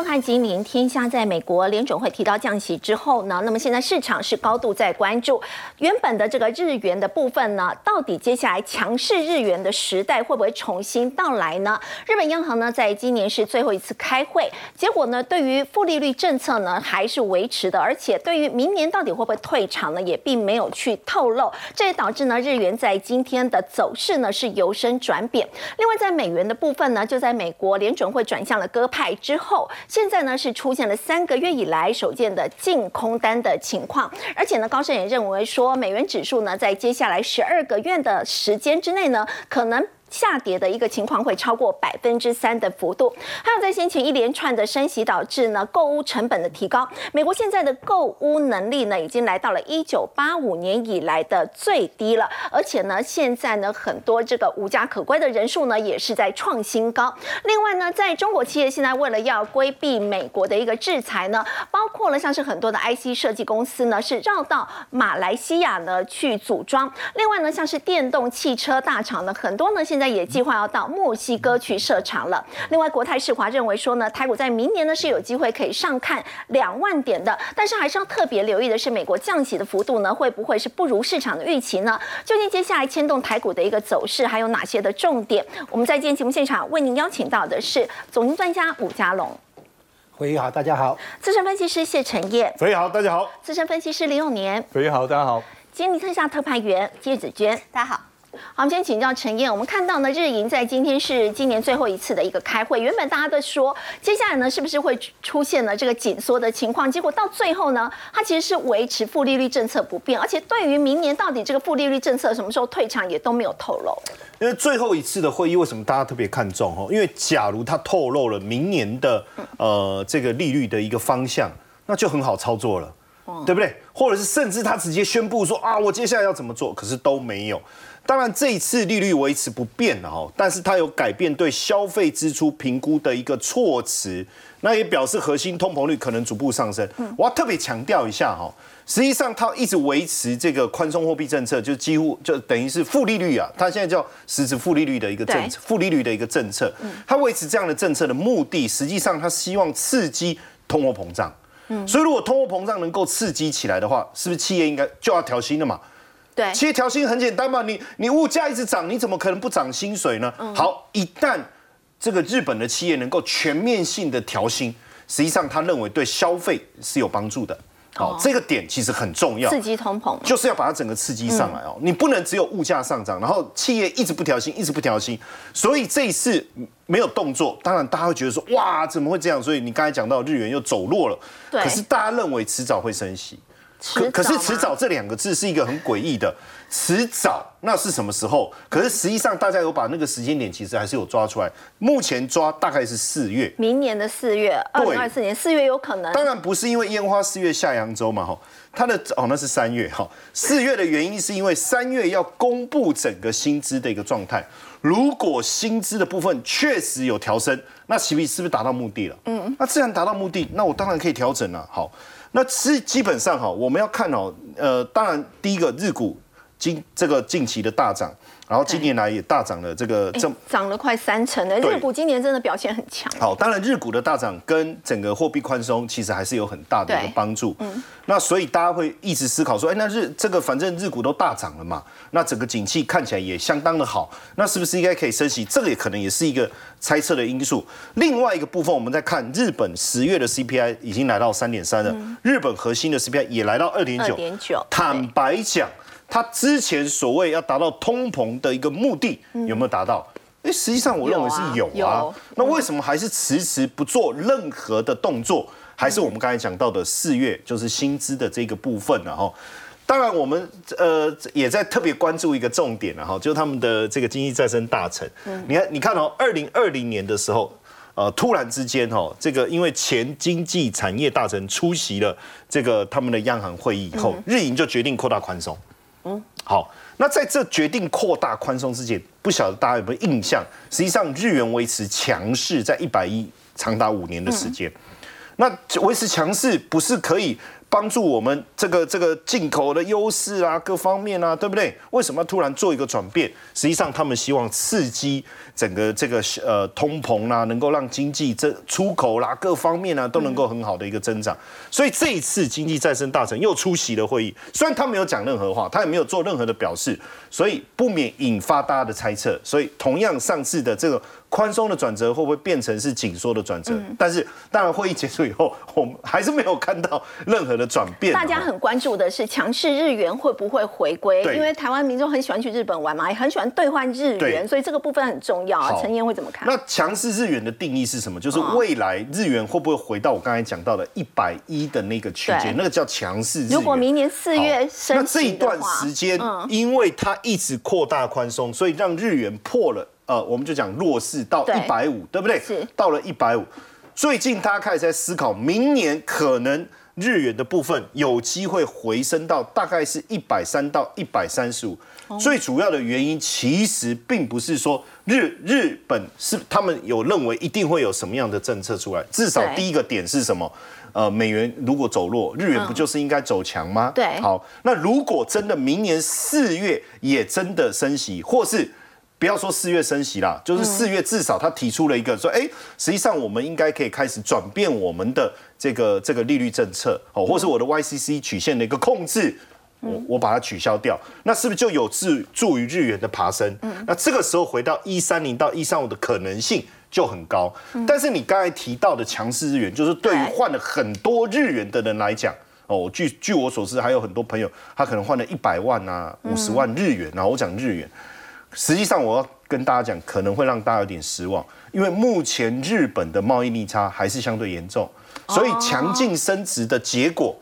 上看今年天下在美国联准会提到降息之后呢，那么现在市场是高度在关注原本的这个日元的部分呢，到底接下来强势日元的时代会不会重新到来呢？日本央行呢，在今年是最后一次开会，结果呢，对于负利率政策呢还是维持的，而且对于明年到底会不会退场呢，也并没有去透露，这也导致呢日元在今天的走势呢是由升转贬。另外在美元的部分呢，就在美国联准会转向了鸽派之后，现在呢是出现了三个月以来首见的净空单的情况，而且呢高盛也认为说，美元指数呢在接下来十二个月的时间之内呢，可能。下跌的一个情况会超过百分之三的幅度，还有在先前一连串的升息导致呢购物成本的提高，美国现在的购物能力呢已经来到了一九八五年以来的最低了，而且呢现在呢很多这个无家可归的人数呢也是在创新高。另外呢，在中国企业现在为了要规避美国的一个制裁呢，包括了像是很多的 IC 设计公司呢是绕到马来西亚呢去组装，另外呢像是电动汽车大厂呢很多呢现也计划要到墨西哥去设厂了。另外，国泰世华认为说呢，台股在明年呢是有机会可以上看两万点的，但是还是要特别留意的是，美国降息的幅度呢会不会是不如市场的预期呢？究竟接下来牵动台股的一个走势还有哪些的重点？我们在今天节目现场为您邀请到的是总经专家吴家龙，回好，大家好；资深分析师谢承业，飞好，大家好；资深分析师林永年，飞好，大家好；今天特下特派员叶子娟，大家好。好，我们先请教陈燕。我们看到呢，日银在今天是今年最后一次的一个开会。原本大家都说，接下来呢是不是会出现了这个紧缩的情况？结果到最后呢，它其实是维持负利率政策不变，而且对于明年到底这个负利率政策什么时候退场也都没有透露。因为最后一次的会议，为什么大家特别看重？哦，因为假如它透露了明年的呃这个利率的一个方向，那就很好操作了，对不对？或者是甚至他直接宣布说啊，我接下来要怎么做，可是都没有。当然，这一次利率维持不变了哈，但是它有改变对消费支出评估的一个措辞，那也表示核心通膨率可能逐步上升。我要特别强调一下哈，实际上它一直维持这个宽松货币政策，就几乎就等于是负利率啊，它现在叫实质负利率的一个政策，负利率的一个政策。它维持这样的政策的目的，实际上它希望刺激通货膨胀。所以如果通货膨胀能够刺激起来的话，是不是企业应该就要调薪了嘛？对，其实调薪很简单嘛，你你物价一直涨，你怎么可能不涨薪水呢？好，一旦这个日本的企业能够全面性的调薪，实际上他认为对消费是有帮助的。好，这个点其实很重要，刺激通膨，就是要把它整个刺激上来哦。你不能只有物价上涨，然后企业一直不调薪，一直不调薪。所以这一次没有动作，当然大家会觉得说，哇，怎么会这样？所以你刚才讲到日元又走弱了，可是大家认为迟早会升息。可可是迟早这两个字是一个很诡异的，迟早那是什么时候？可是实际上大家有把那个时间点其实还是有抓出来，目前抓大概是四月，明年的四月，二零二四年四月有可能。当然不是因为烟花四月下扬州嘛，哈，它的哦那是三月哈，四月的原因是因为三月要公布整个薪资的一个状态，如果薪资的部分确实有调升，那岂不是不是达到目的了？嗯，那自然达到目的，那我当然可以调整了，好。那是基本上哈，我们要看哦，呃，当然第一个日股今这个近期的大涨。然后今年来也大涨了，这个这涨了快三成的日股今年真的表现很强。好，当然日股的大涨跟整个货币宽松其实还是有很大的一个帮助。嗯，那所以大家会一直思考说，哎，那日这个反正日股都大涨了嘛，那整个景气看起来也相当的好，那是不是应该可以升息？这个也可能也是一个猜测的因素。另外一个部分，我们在看日本十月的 CPI 已经来到三点三了，日本核心的 CPI 也来到二点九。点九。坦白讲。他之前所谓要达到通膨的一个目的有没有达到？哎，实际上我认为是有啊。那为什么还是迟迟不做任何的动作？还是我们刚才讲到的四月就是薪资的这个部分呢？哈，当然我们呃也在特别关注一个重点了哈，就是他们的这个经济再生大臣。你看，你看哦，二零二零年的时候，呃，突然之间哦，这个因为前经济产业大臣出席了这个他们的央行会议以后，日银就决定扩大宽松。嗯，好，那在这决定扩大宽松之前，不晓得大家有没有印象？实际上，日元维持强势在一百一长达五年的时间。那维持强势不是可以帮助我们这个这个进口的优势啊，各方面啊，对不对？为什么突然做一个转变？实际上，他们希望刺激整个这个呃通膨啦，能够让经济这出口啦，各方面啊都能够很好的一个增长。所以这一次经济再生大臣又出席了会议，虽然他没有讲任何话，他也没有做任何的表示，所以不免引发大家的猜测。所以同样上次的这个。宽松的转折会不会变成是紧缩的转折？但是当然，会议结束以后，我们还是没有看到任何的转变。大家很关注的是强势日元会不会回归？因为台湾民众很喜欢去日本玩嘛，也很喜欢兑换日元，所以这个部分很重要啊。陈燕会怎么看？那强势日元的定义是什么？就是未来日元会不会回到我刚才讲到的一百一的那个区间？那个叫强势日元。如果明年四月升那这一段时间，因为它一直扩大宽松，所以让日元破了。呃，我们就讲弱势到一百五，对不对？是到了一百五。最近大家开始在思考，明年可能日元的部分有机会回升到大概是一百三到一百三十五。最主要的原因其实并不是说日日本是他们有认为一定会有什么样的政策出来，至少第一个点是什么？呃，美元如果走弱，日元不就是应该走强吗？对。好，那如果真的明年四月也真的升息，或是不要说四月升息啦，就是四月至少他提出了一个说，哎，实际上我们应该可以开始转变我们的这个这个利率政策，哦，或是我的 YCC 曲线的一个控制，我我把它取消掉，那是不是就有助助于日元的爬升？那这个时候回到一三零到一三五的可能性就很高。但是你刚才提到的强势日元，就是对于换了很多日元的人来讲，哦，据据我所知，还有很多朋友他可能换了一百万啊、五十万日元，然后我讲日元。实际上，我要跟大家讲，可能会让大家有点失望，因为目前日本的贸易逆差还是相对严重，所以强劲升值的结果，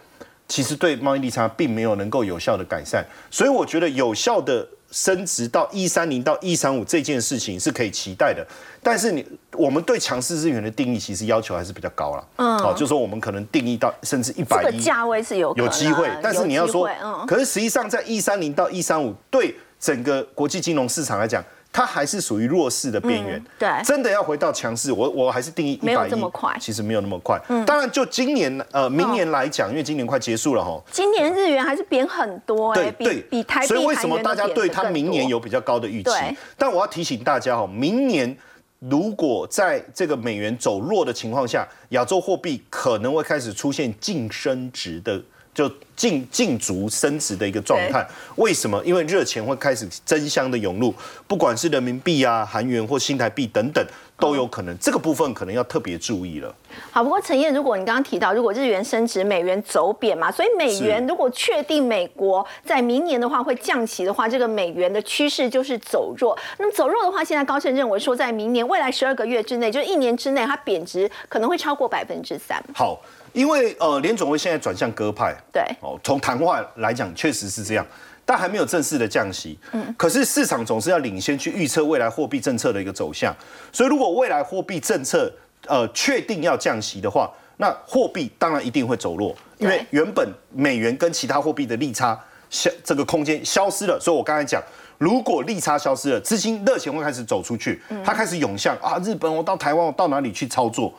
其实对贸易逆差并没有能够有效的改善。所以我觉得有效的升值到一三零到一三五这件事情是可以期待的。但是你我们对强势日元的定义其实要求还是比较高了。嗯，好，就说我们可能定义到甚至一百一，价位是有有机会，但是你要说，可是实际上在一三零到一三五对。整个国际金融市场来讲，它还是属于弱势的边缘。对，真的要回到强势，我我还是定义没有这么快。其实没有那么快。嗯，当然就今年呃明年来讲，因为今年快结束了哈。今年日元还是贬很多哎，比比台币所以为什么大家对它明年有比较高的预期？但我要提醒大家哈，明年如果在这个美元走弱的情况下，亚洲货币可能会开始出现净升值的。就禁禁足升值的一个状态，为什么？因为热钱会开始争相的涌入，不管是人民币啊、韩元或新台币等等，都有可能。这个部分可能要特别注意了。好，不过陈燕，如果你刚刚提到，如果日元升值，美元走贬嘛，所以美元如果确定美国在明年的话会降息的话，这个美元的趋势就是走弱。那么走弱的话，现在高盛认为说，在明年未来十二个月之内，就是一年之内，它贬值可能会超过百分之三。好。因为呃，联总会现在转向鸽派，对，哦，从谈话来讲确实是这样，但还没有正式的降息。嗯，可是市场总是要领先去预测未来货币政策的一个走向，所以如果未来货币政策呃确定要降息的话，那货币当然一定会走弱，因为原本美元跟其他货币的利差消这个空间消失了，所以我刚才讲，如果利差消失了，资金热钱会开始走出去，它开始涌向啊，日本我到台湾我到哪里去操作？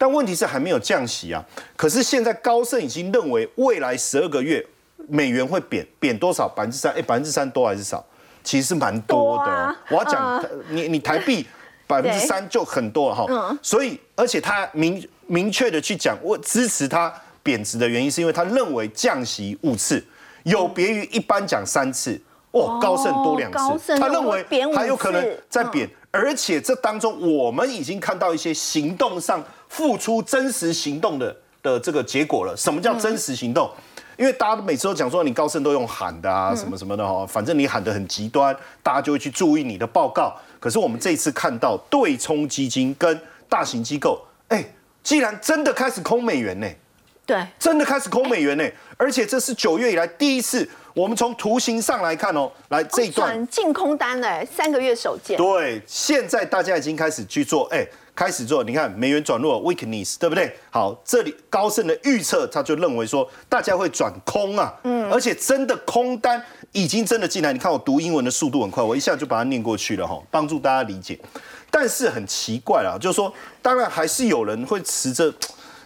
但问题是还没有降息啊！可是现在高盛已经认为未来十二个月美元会贬贬多少？百分之三？哎，百分之三多还是少？其实蛮多的。我要讲你你台币 百分之三就很多了哈。所以而且他明明确的去讲，我支持它贬值的原因是因为他认为降息五次有别于一般讲三次。哦，高盛多两次，他认为还有可能再贬，而且这当中我们已经看到一些行动上。付出真实行动的的这个结果了。什么叫真实行动？因为大家每次都讲说你高盛都用喊的啊，什么什么的哈，反正你喊的很极端，大家就会去注意你的报告。可是我们这一次看到对冲基金跟大型机构，哎，既然真的开始空美元呢？对，真的开始空美元呢，而且这是九月以来第一次。我们从图形上来看哦，来这一段净空单呢，三个月首见。对，现在大家已经开始去做，哎。开始做，你看美元转弱，weakness，对不对？好，这里高盛的预测，他就认为说大家会转空啊，嗯，而且真的空单已经真的进来。你看我读英文的速度很快，我一下就把它念过去了哈，帮助大家理解。但是很奇怪啊，就是说，当然还是有人会持着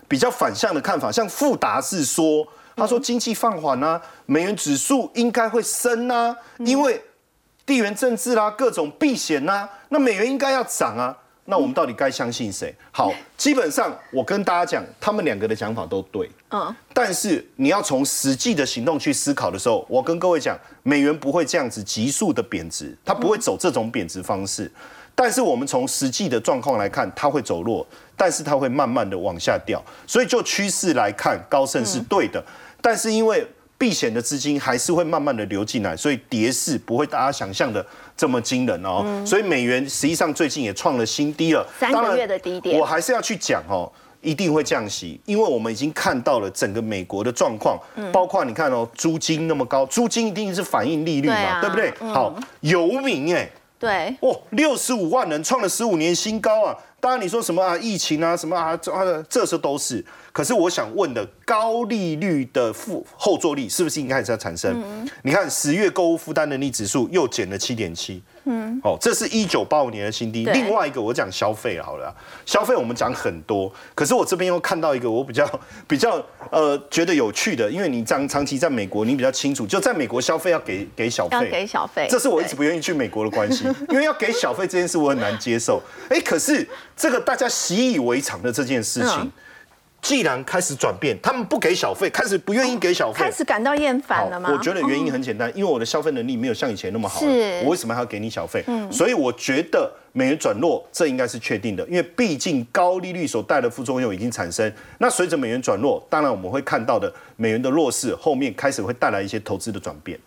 比较反向的看法，像富达是说，他说经济放缓啊，美元指数应该会升啊，因为地缘政治啦，各种避险呐，那美元应该要涨啊。那我们到底该相信谁？好，基本上我跟大家讲，他们两个的想法都对。嗯，但是你要从实际的行动去思考的时候，我跟各位讲，美元不会这样子急速的贬值，它不会走这种贬值方式。但是我们从实际的状况来看，它会走弱，但是它会慢慢的往下掉。所以就趋势来看，高盛是对的。但是因为避险的资金还是会慢慢的流进来，所以跌势不会大家想象的这么惊人哦。所以美元实际上最近也创了新低了，三个月的低点。我还是要去讲哦，一定会降息，因为我们已经看到了整个美国的状况，包括你看哦，租金那么高，租金一定是反映利率嘛，对不对？好，游民哎，对，哦，六十五万人创了十五年新高啊。当然你说什么啊，疫情啊，什么啊，这这些都是。可是我想问的，高利率的负后坐力是不是应该还是要产生？你看十月购物负担能力指数又减了七点七，嗯，哦，这是一九八五年的新低。另外一个我讲消费好了，消费我们讲很多，可是我这边又看到一个我比较 比较呃觉得有趣的，因为你长长期在美国，你比较清楚，就在美国消费要给给小费，要给小费，这是我一直不愿意去美国的关系，因为要给小费这件事我很难接受。哎，可是这个大家习以为常的这件事情。既然开始转变，他们不给小费，开始不愿意给小费，开始感到厌烦了吗？我觉得原因很简单，因为我的消费能力没有像以前那么好，我为什么还要给你小费？嗯，所以我觉得美元转弱，这应该是确定的，因为毕竟高利率所带来的副作用已经产生。那随着美元转弱，当然我们会看到的美元的弱势，后面开始会带来一些投资的转变。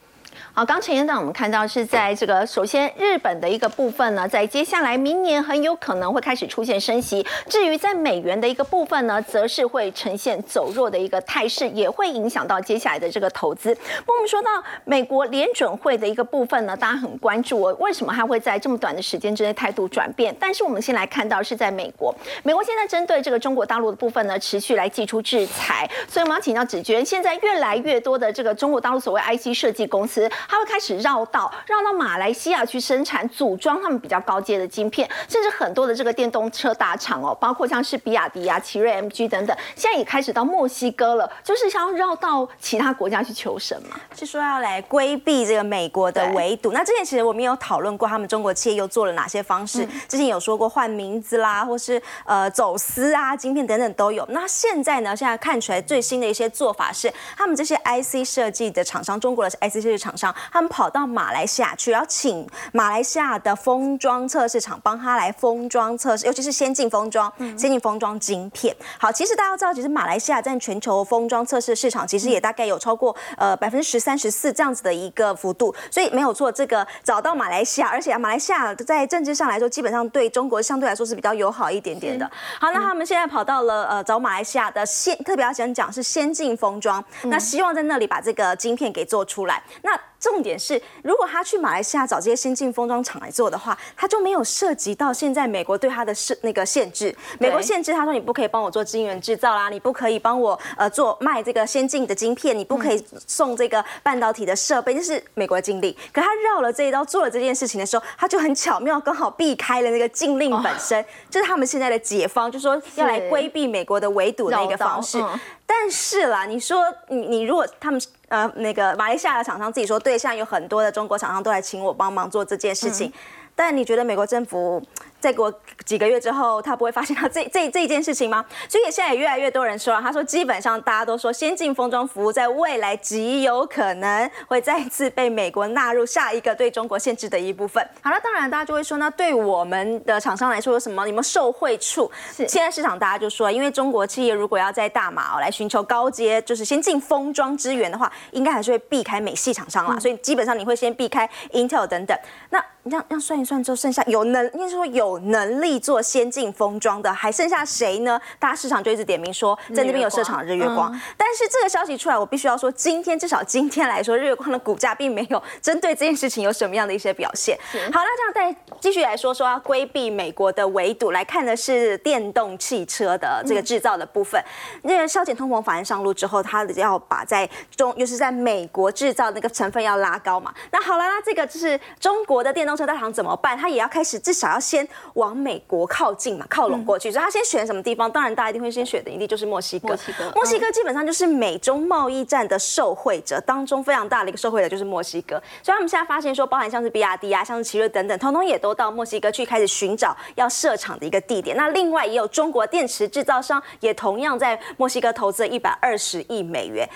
好，刚陈院长，我们看到是在这个首先日本的一个部分呢，在接下来明年很有可能会开始出现升息。至于在美元的一个部分呢，则是会呈现走弱的一个态势，也会影响到接下来的这个投资。不我们说到美国联准会的一个部分呢，大家很关注，为什么它会在这么短的时间之内态度转变？但是我们先来看到是在美国，美国现在针对这个中国大陆的部分呢，持续来寄出制裁。所以我们要请教子娟，现在越来越多的这个中国大陆所谓 IC 设计公司。它会开始绕道，绕到马来西亚去生产组装他们比较高阶的晶片，甚至很多的这个电动车大厂哦，包括像是比亚迪啊、奇瑞 MG 等等，现在也开始到墨西哥了，就是想要绕到其他国家去求神嘛，是说要来规避这个美国的围堵。那之前其实我们有讨论过，他们中国企业又做了哪些方式？之前有说过换名字啦，或是呃走私啊，晶片等等都有。那现在呢？现在看出来最新的一些做法是，他们这些 IC 设计的厂商，中国的 IC 设计厂商。他们跑到马来西亚去，然后请马来西亚的封装测试厂帮他来封装测试，尤其是先进封装、先进封装晶片。好，其实大家知道，其实马来西亚占全球封装测试市场，其实也大概有超过呃百分之十三、十四这样子的一个幅度。所以没有错，这个找到马来西亚，而且马来西亚在政治上来说，基本上对中国相对来说是比较友好一点点的。好，那他们现在跑到了呃找马来西亚的先，特别要想讲是先进封装，那希望在那里把这个晶片给做出来。那重点是，如果他去马来西亚找这些先进封装厂来做的话，他就没有涉及到现在美国对他的是那个限制。美国限制他说你不可以帮我做晶圆制造啦，你不可以帮我呃做卖这个先进的晶片，你不可以送这个半导体的设备，这是美国的禁令。可他绕了这一刀做了这件事情的时候，他就很巧妙，刚好避开了那个禁令本身，就是他们现在的解方，就说要来规避美国的围堵的一个方式。但是啦，你说你你如果他们呃那个马来西亚的厂商自己说，对，现在有很多的中国厂商都来请我帮忙做这件事情，但你觉得美国政府？再过几个月之后，他不会发现他 这这这一件事情吗？所以现在也越来越多人说了，他说基本上大家都说，先进封装服务在未来极有可能会再次被美国纳入下一个对中国限制的一部分。好了，当然大家就会说，那对我们的厂商来说有什么？你们受惠处？是现在市场大家就说，因为中国企业如果要在大马哦来寻求高阶就是先进封装资源的话，应该还是会避开美系厂商啦。所以基本上你会先避开 Intel 等等。那你这样这样算一算之后，剩下有能应该说有。有能力做先进封装的还剩下谁呢？大家市场就一直点名说，在那边有设厂日月光。但是这个消息出来，我必须要说，今天至少今天来说，日月光的股价并没有针对这件事情有什么样的一些表现。好，那这样再继续来说说要规避美国的围堵，来看的是电动汽车的这个制造的部分。因为削减通膨法案上路之后，它要把在中又是在美国制造那个成分要拉高嘛。那好了，那这个就是中国的电动车大厂怎么办？它也要开始至少要先。往美国靠近嘛，靠拢过去。所以他先选什么地方？当然大家一定会先选的一定就是墨西哥。墨西哥，墨西哥基本上就是美中贸易战的受惠者当中非常大的一个受惠者就是墨西哥。所以他们现在发现说，包含像是比亚迪啊，像是奇瑞等等，通通也都到墨西哥去开始寻找要设厂的一个地点。那另外也有中国电池制造商也同样在墨西哥投资了一百二十亿美元。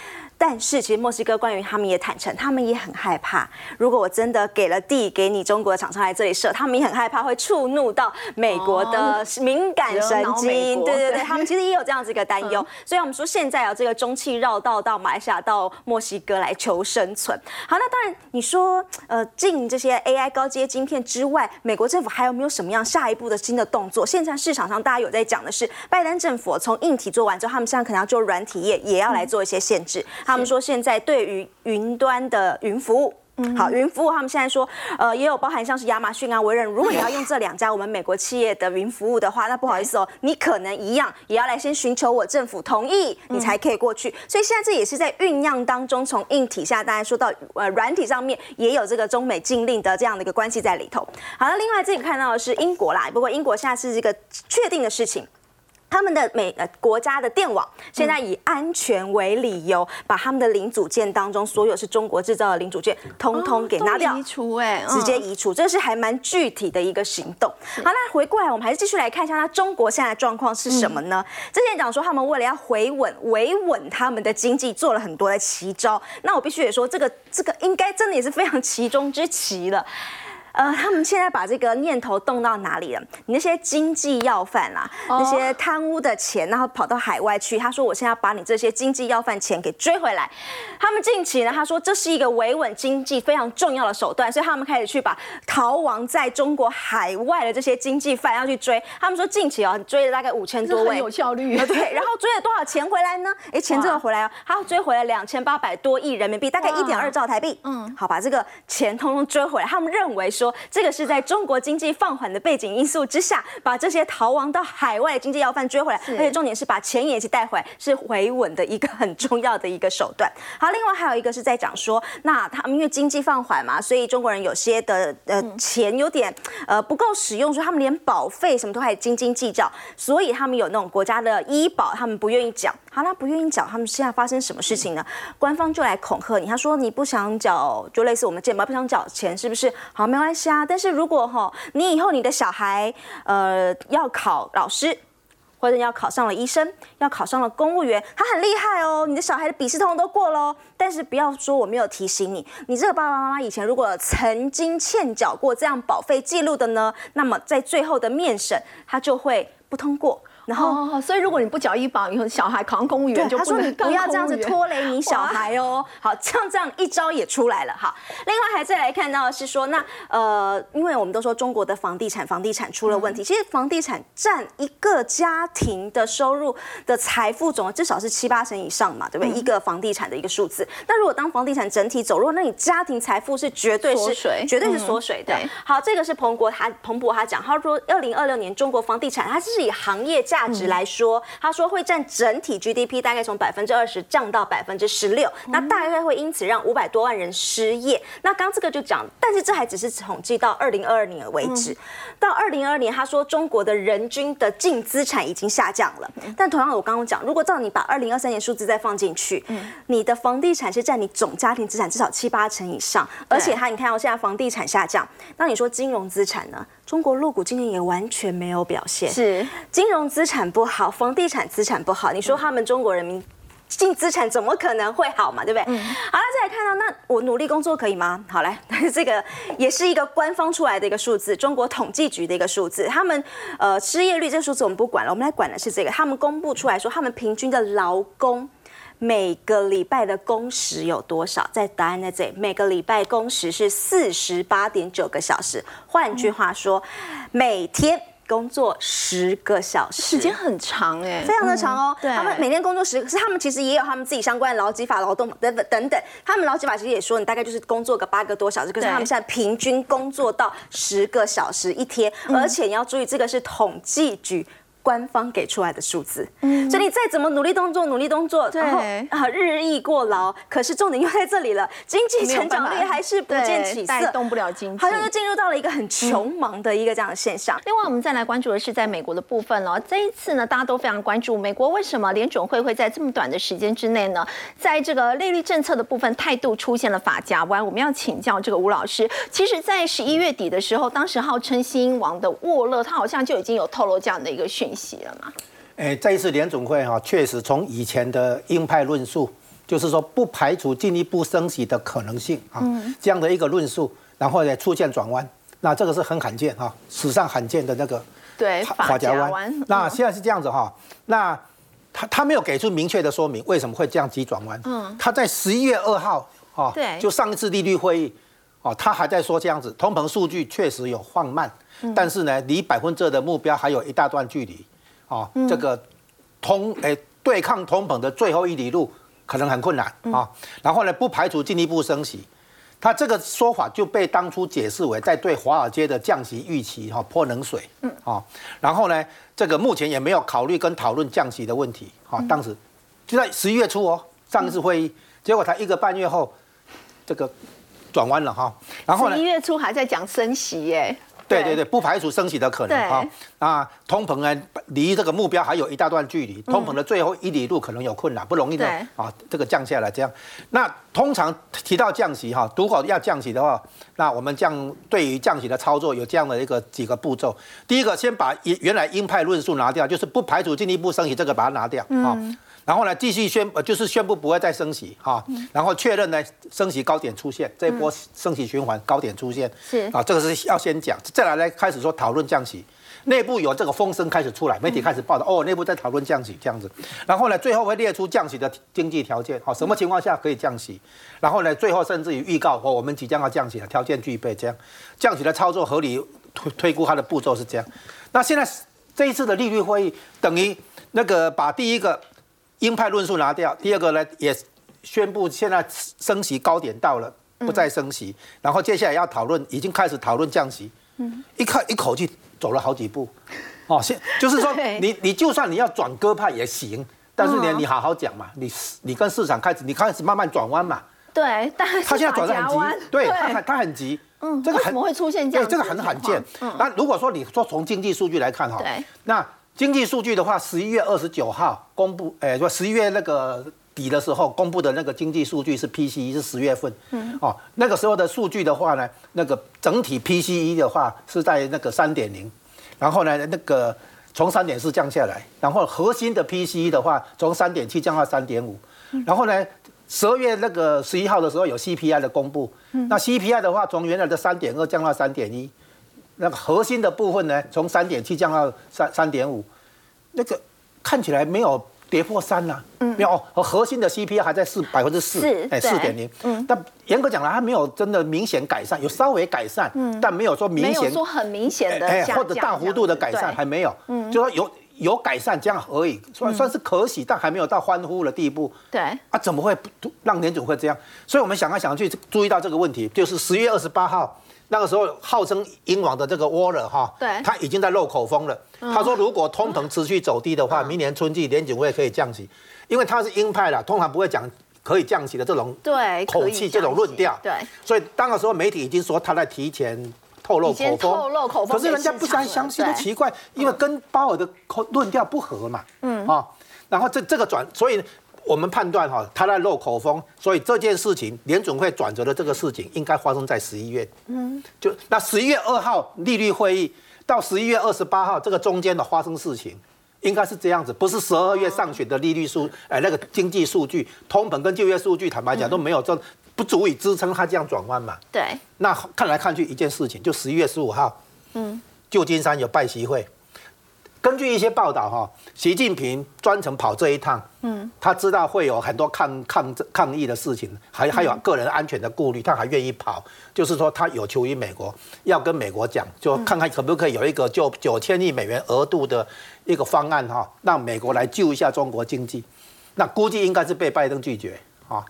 但是，其实墨西哥关于他们也坦诚，他们也很害怕。如果我真的给了地给你中国的厂商来这里设，他们也很害怕会触怒到美国的敏感神经。对对对，他们其实也有这样子一个担忧。所以我们说现在啊，这个中气绕道到马来西亚到墨西哥来求生存。好，那当然你说呃进这些 AI 高阶晶片之外，美国政府还有没有什么样下一步的新的动作？现在市场上大家有在讲的是，拜登政府从硬体做完之后，他们现在可能要做软体业，也要来做一些限制。他们说，现在对于云端的云服务，好，云服务，他们现在说，呃，也有包含像是亚马逊啊、微软，如果你要用这两家我们美国企业的云服务的话，那不好意思哦，你可能一样也要来先寻求我政府同意，你才可以过去。所以现在这也是在酝酿当中，从硬体下，大家说到呃软体上面，也有这个中美禁令的这样的一个关系在里头。好了，另外这里看到的是英国啦，不过英国现在是这个确定的事情。他们的美呃国家的电网现在以安全为理由，把他们的零组件当中所有是中国制造的零组件，通通给拿掉，移除哎，直接移除，这是还蛮具体的一个行动。好，那回过来，我们还是继续来看一下，那中国现在的状况是什么呢？之前讲说他们为了要回稳、维稳他们的经济，做了很多的奇招。那我必须得说，这个这个应该真的也是非常其中之奇了。呃，他们现在把这个念头动到哪里了？你那些经济要犯啦，那些贪污的钱，然后跑到海外去。他说：“我现在要把你这些经济要犯钱给追回来。”他们近期呢，他说这是一个维稳经济非常重要的手段，所以他们开始去把逃亡在中国海外的这些经济犯要去追。他们说近期哦，追了大概五千多位，有效率。对，然后追了多少钱回来呢？哎，钱真的回来哦，他追回来两千八百多亿人民币，大概一点二兆台币。嗯，好，把这个钱通通追回来。他们认为。说这个是在中国经济放缓的背景因素之下，把这些逃亡到海外的经济要犯追回来，而且重点是把钱也一起带回来，是回稳的一个很重要的一个手段。好，另外还有一个是在讲说，那他们因为经济放缓嘛，所以中国人有些的呃钱有点呃不够使用，所以他们连保费什么都还斤斤计较，所以他们有那种国家的医保，他们不愿意缴。好，那不愿意缴，他们现在发生什么事情呢？官方就来恐吓你，他说你不想缴，就类似我们健保不想缴钱，是不是？好，没关系啊。但是如果哈，你以后你的小孩呃要考老师，或者要考上了医生，要考上了公务员，他很厉害哦。你的小孩的笔试通通都过喽，但是不要说我没有提醒你，你这个爸爸妈妈以前如果曾经欠缴过这样保费记录的呢，那么在最后的面审，他就会不通过。然后，所以如果你不缴医保，以后小孩考上公务员就他说你不要这样子拖累你小孩哦。好，像这样一招也出来了哈。另外还再来看到是说，那呃，因为我们都说中国的房地产，房地产出了问题。其实房地产占一个家庭的收入的财富总至少是七八成以上嘛，对不对？一个房地产的一个数字。那如果当房地产整体走弱，那你家庭财富是绝对是绝对是缩水的。好，这个是彭博他彭博他讲，他说二零二六年中国房地产它是以行业价值来说，他说会占整体 GDP 大概从百分之二十降到百分之十六，那大概会因此让五百多万人失业。那刚这个就讲，但是这还只是统计到二零二二年为止。到二零二二年，他说中国的人均的净资产已经下降了。但同样，我刚刚讲，如果照你把二零二三年数字再放进去，你的房地产是占你总家庭资产至少七八成以上，而且他你看到现在房地产下降，那你说金融资产呢？中国入股今年也完全没有表现，是金融资产不好，房地产资产不好。你说他们中国人民净资产怎么可能会好嘛？对不对？好了，再来看到那我努力工作可以吗？好来，这个也是一个官方出来的一个数字，中国统计局的一个数字。他们呃失业率这数字我们不管了，我们来管的是这个。他们公布出来说，他们平均的劳工。每个礼拜的工时有多少？在答案在这里，每个礼拜工时是四十八点九个小时。换句话说，每天工作十个小时，时间很长哎，非常的长哦。他们每天工作十，可是他们其实也有他们自己相关的劳基法、劳动等等等等。他们劳基法其实也说，你大概就是工作个八个多小时，可是他们现在平均工作到十个小时一天，而且你要注意，这个是统计局。官方给出来的数字，所以你再怎么努力动作，努力动作，然后啊日益过劳，可是重点又在这里了，经济成长率还是不见起色，带动不了经济，好像就进入到了一个很穷忙的一个这样的现象。另外，我们再来关注的是在美国的部分了。这一次呢，大家都非常关注美国为什么联准会会在这么短的时间之内呢，在这个利率政策的部分态度出现了法家弯。我们要请教这个吴老师，其实，在十一月底的时候，当时号称新英王的沃勒，他好像就已经有透露这样的一个讯。息了吗？哎，这一次联总会哈，确实从以前的鹰派论述，就是说不排除进一步升息的可能性啊，这样的一个论述，然后呢出现转弯，那这个是很罕见哈，史上罕见的那个对法家湾。那现在是这样子哈，那他他没有给出明确的说明为什么会这样急转弯。嗯，他在十一月二号啊，对，就上一次利率会议哦，他还在说这样子，通膨数据确实有放慢。但是呢，离百分之二的目标还有一大段距离，哦，这个通诶对抗通膨的最后一里路可能很困难啊。然后呢，不排除进一步升息。他这个说法就被当初解释为在对华尔街的降息预期哈泼冷水，嗯，啊，然后呢，这个目前也没有考虑跟讨论降息的问题，哈，当时就在十一月初哦，上一次会议，结果他一个半月后，这个转弯了哈。然后呢，十一月初还在讲升息耶。对对对，不排除升息的可能啊。那通膨呢，离这个目标还有一大段距离，通膨的最后一里路可能有困难，不容易的啊。这个降下来这样，那通常提到降息哈，如果要降息的话，那我们降对于降息的操作有这样的一个几个步骤。第一个，先把原来鹰派论述拿掉，就是不排除进一步升息，这个把它拿掉啊。然后呢，继续宣就是宣布不会再升息哈，然后确认呢升息高点出现，这一波升息循环高点出现是。啊，这个是要先讲，再来呢开始说讨论降息，内部有这个风声开始出来，媒体开始报道哦，内部在讨论降息这样子，然后呢最后会列出降息的经济条件，好什么情况下可以降息，然后呢最后甚至于预告哦我们即将要降息了，条件具备这样，降息的操作合理推推估它的步骤是这样，那现在这一次的利率会议等于那个把第一个。鹰派论述拿掉，第二个呢也宣布现在升息高点到了，不再升息，然后接下来要讨论，已经开始讨论降息。嗯，一看一口气走了好几步，哦，现 就是说你你就算你要转鸽派也行，但是呢你好好讲嘛，你你跟市场开始你开始慢慢转弯嘛。对，但是他现在转的很急，对他很他很急。嗯，这个怎么会出现这样？这个很罕见。那如果说你说从经济数据来看哈，那。经济数据的话，十一月二十九号公布，诶，说十一月那个底的时候公布的那个经济数据是 PCE，是十月份，嗯，哦，那个时候的数据的话呢，那个整体 PCE 的话是在那个三点零，然后呢，那个从三点四降下来，然后核心的 PCE 的话从三点七降到三点五，然后呢，十二月那个十一号的时候有 CPI 的公布，那 CPI 的话从原来的三点二降到三点一。那个核心的部分呢，从三点七降到三三点五，那个看起来没有跌破三呐，嗯，没有哦，核心的 CPI 还在四百分之四，哎，四点零，嗯，但严格讲来，它没有真的明显改善，有稍微改善，嗯，但没有说明显，说很明显的，哎，或者大幅度的改善还没有，嗯，就说有有改善这样而已，算算是可喜，但还没有到欢呼的地步，对，啊，怎么会让联总会这样？所以我们想来想去，注意到这个问题，就是十月二十八号。那个时候号称英王的这个沃勒哈，对，他已经在漏口风了。他说，如果通膨持续走低的话，明年春季联准会可以降息，因为他是鹰派了，通常不会讲可以降息的这种对口气、这种论调。对，所以当时候媒体已经说他在提前透露口风，透露口风，可是人家不相相信，都奇怪，因为跟鲍尔的论调不合嘛。嗯啊，然后这这个转，所以。我们判断哈，他在漏口风，所以这件事情联准会转折的这个事情应该发生在十一月。嗯，就那十一月二号利率会议到十一月二十八号这个中间的发生事情，应该是这样子，不是十二月上旬的利率数，哎，那个经济数据、通膨跟就业数据，坦白讲都没有这不足以支撑它这样转弯嘛。对。那看来看去一件事情，就十一月十五号，嗯，旧金山有拜习会。根据一些报道，哈，习近平专程跑这一趟，嗯，他知道会有很多抗抗抗议的事情，还还有个人安全的顾虑，他还愿意跑，就是说他有求于美国，要跟美国讲，就看看可不可以有一个就九千亿美元额度的一个方案，哈，让美国来救一下中国经济。那估计应该是被拜登拒绝，啊，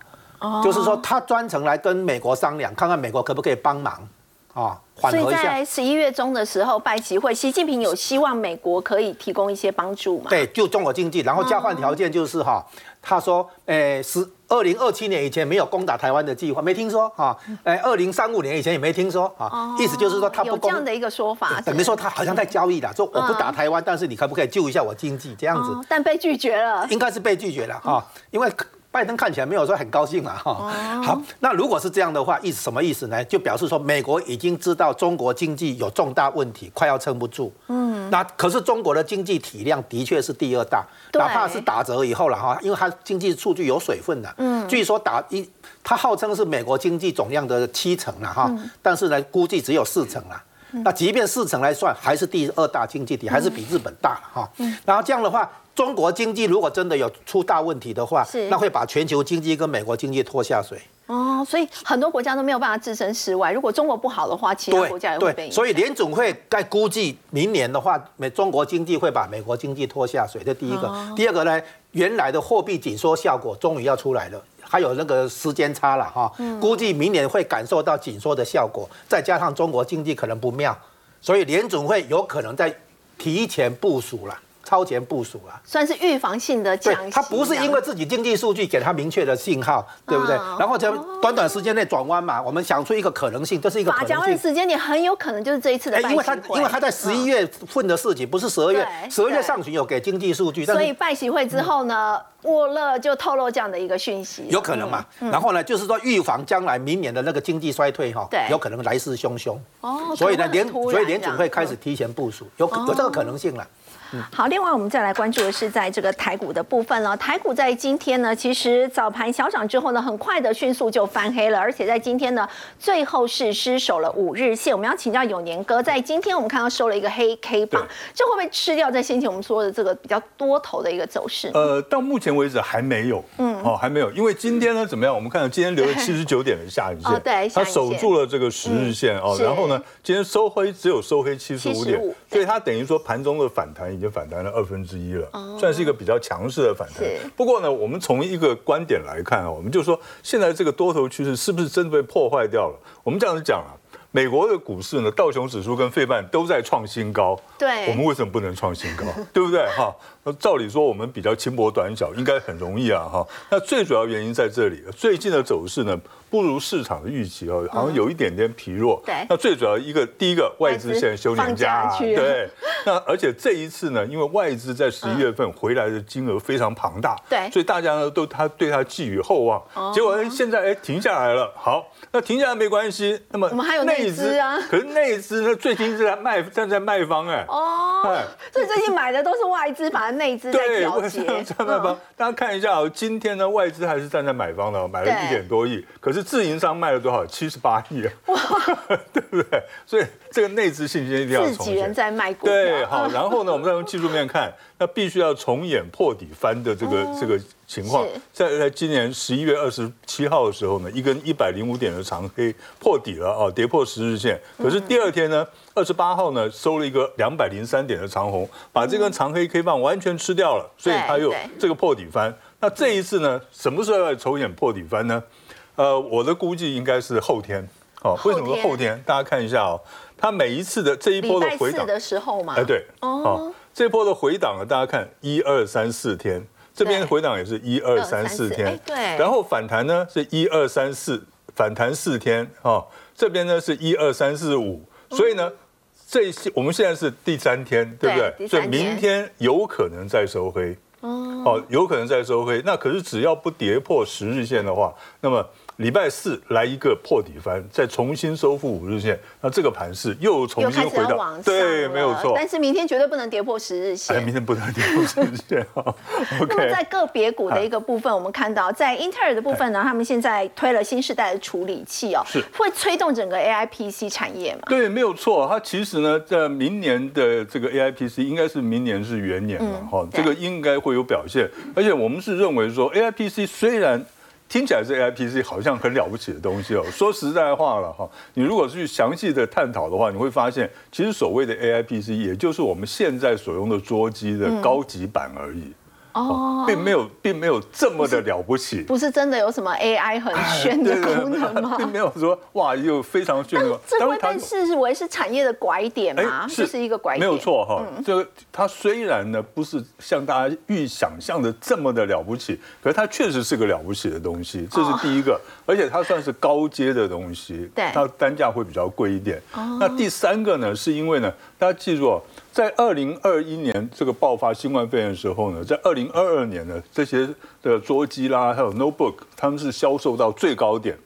就是说他专程来跟美国商量，看看美国可不可以帮忙。啊，缓所以和一下在。十一月中的时候，拜习会，习近平有希望美国可以提供一些帮助嘛？对，就中国经济，然后交换条件就是哈，他说，诶，十二零二七年以前没有攻打台湾的计划，没听说哈，诶，二零三五年以前也没听说啊，意思就是说他不攻有这样的一个说法，等于说他好像在交易啦，说我不打台湾，但是你可不可以救一下我经济这样子？哦但被拒绝了。应该是被拒绝了哈，因为拜登看起来没有说很高兴嘛哈。好，那如果是这样的话，意思什么意思呢？就表示说美国已经知道中国经济有重大问题，快要撑不住。嗯，那可是中国的经济体量的确是第二大，哪怕是打折以后了哈，因为它经济数据有水分的。嗯，据说打一，它号称是美国经济总量的七成了哈，但是呢，估计只有四成了。那即便四成来算，还是第二大经济体，还是比日本大了哈。然后这样的话，中国经济如果真的有出大问题的话，那会把全球经济跟美国经济拖下水。哦，所以很多国家都没有办法置身事外。如果中国不好的话，其他国家也会被影响。所以联总会在估计明年的话，美中国经济会把美国经济拖下水。这第一个，哦第二个呢，原来的货币紧缩效果终于要出来了。还有那个时间差了哈，嗯。估计明年会感受到紧缩的效果，再加上中国经济可能不妙，所以联总会有可能在提前部署了，超前部署了。算是预防性的对它不是因为自己经济数据给它明确的信号，对不对哦？然后在短短时间内转弯嘛，我们想出一个可能性，这是一个可能性。时间点很有可能就是这一次的因为他，因为他在十一月份的事情，不是十二月，十二月上旬有给经济数据，所以拜习会之后呢，沃勒就透露这样的一个讯息，有可能嘛。然后呢，就是说预防将来明年的那个经济衰退哈对，有可能来势汹汹。哦，所以呢，联所以联总会开始提前部署，有有这个可能性了。好，另外我们再来关注的是在这个台股的部分了。台股在今天呢，其实早盘小涨之后呢，很快的迅速就翻黑了，而且在今天呢，最后是失守了五日线。我们要请教永年哥，在今天我们看到收了一个黑 K 棒，这会不会吃掉在先前我们说的这个比较多头的一个走势？呃，到目前为止还没有，嗯，哦，还没有，因为今天呢怎么样？我们看到今天留了七十九点的下影线，哦对下它守住了这个十日线哦，然后呢，今天收黑只有收黑七十五点所以它等于说盘中的反弹已经反弹了二分之一了，算是一个比较强势的反弹。不过呢，我们从一个观点来看啊，我们就说现在这个多头趋势是不是真的被破坏掉了？我们这样子讲啊。美国的股市呢，道琼指数跟费半都在创新高，对我们为什么不能创新高？对不对？哈，那照理说我们比较轻薄短小，应该很容易啊，哈。那最主要原因在这里，最近的走势呢不如市场的预期哦，好像有一点点疲弱。对那最主要一个，第一个外资现在休年假，对。那而且这一次呢，因为外资在十一月份回来的金额非常庞大，对所以大家呢都他对他寄予厚望。结果哎现在哎停下来了，好，那停下来没关系，那么我们还有内资啊可是内资呢最近是在卖站在卖方哎。哦哎，所以最近买的都是外资，反正内资在对，调节外资站卖方，大家看一下哦，今天呢外资还是站在买方的哦，买了一点多亿，可是自营商卖了多少？七十八亿啊，对不对？所以这个内置信心一定要自己人。在卖股票，对，好，然后呢，我们再从技术面看，那必须要重演破底翻的这个、这个情况是。在在今年十一月二十七号的时候呢，一根一百零五点的长黑破底了哦，跌破十日线。可是第二天呢，二十八号呢收了一个两百零三点的长红，把这根长黑 K 棒完全吃掉了，所以它有对这个破底翻。那这一次呢，什么时候要重演破底翻呢？呃，我的估计应该是后天。哦，为什么后天后天？大家看一下哦，它每一次的这一波的回档，的时候嘛，哎，对，哦。哦，这波的回档呢，大家看一二三四天，这边对。回档也是一二三四哎天，对。然后反弹呢是一二三四，反弹四天，哦，这边呢是一二三四五，所以呢。这我们现在是第三天，对不对？所以明天有可能再收黑，哦，有可能再收黑。那可是只要不跌破十日线的话，那么礼拜四来一个破底翻，再重新收复五日线，那这个盘势又重新回到对，没有错。但是明天绝对不能跌破十日哎，线明。天不能跌破十日线啊。那么在个别股的一个部分，我们看到在英特尔的部分呢，他们现在推了新时代的处理器哦，是会推动整个 AI PC 产业嘛？对，没有错。它其实呢，在明年的这个 AIPC 应该是明年是元年了哈、对这个应该会有表现。而且我们是认为说 AIPC 虽然听起来是 AIPC 好像很了不起的东西哦，说实在话了哈，你如果去详细的探讨的话，你会发现其实所谓的 AIPC 也就是我们现在所用的桌机的高级版而已。哦，并没有，并没有这么的了不起，不是真的有什么 AI 很炫的功能吗？并没有说哇，又非常炫的。这会被视为是产业的拐点吗？这是一个拐点，没有错哈。这个它虽然呢不是像大家预想象的这么的了不起，可是它确实是个了不起的东西，这是第一个，而且它算是高阶的东西，对，它单价会比较贵一点。那第三个呢，是因为呢，大家记住。在二零二一年这个爆发新冠肺炎的时候呢，在二零二二年呢，这些的桌机啦，还有 notebook，他们是销售到最高点。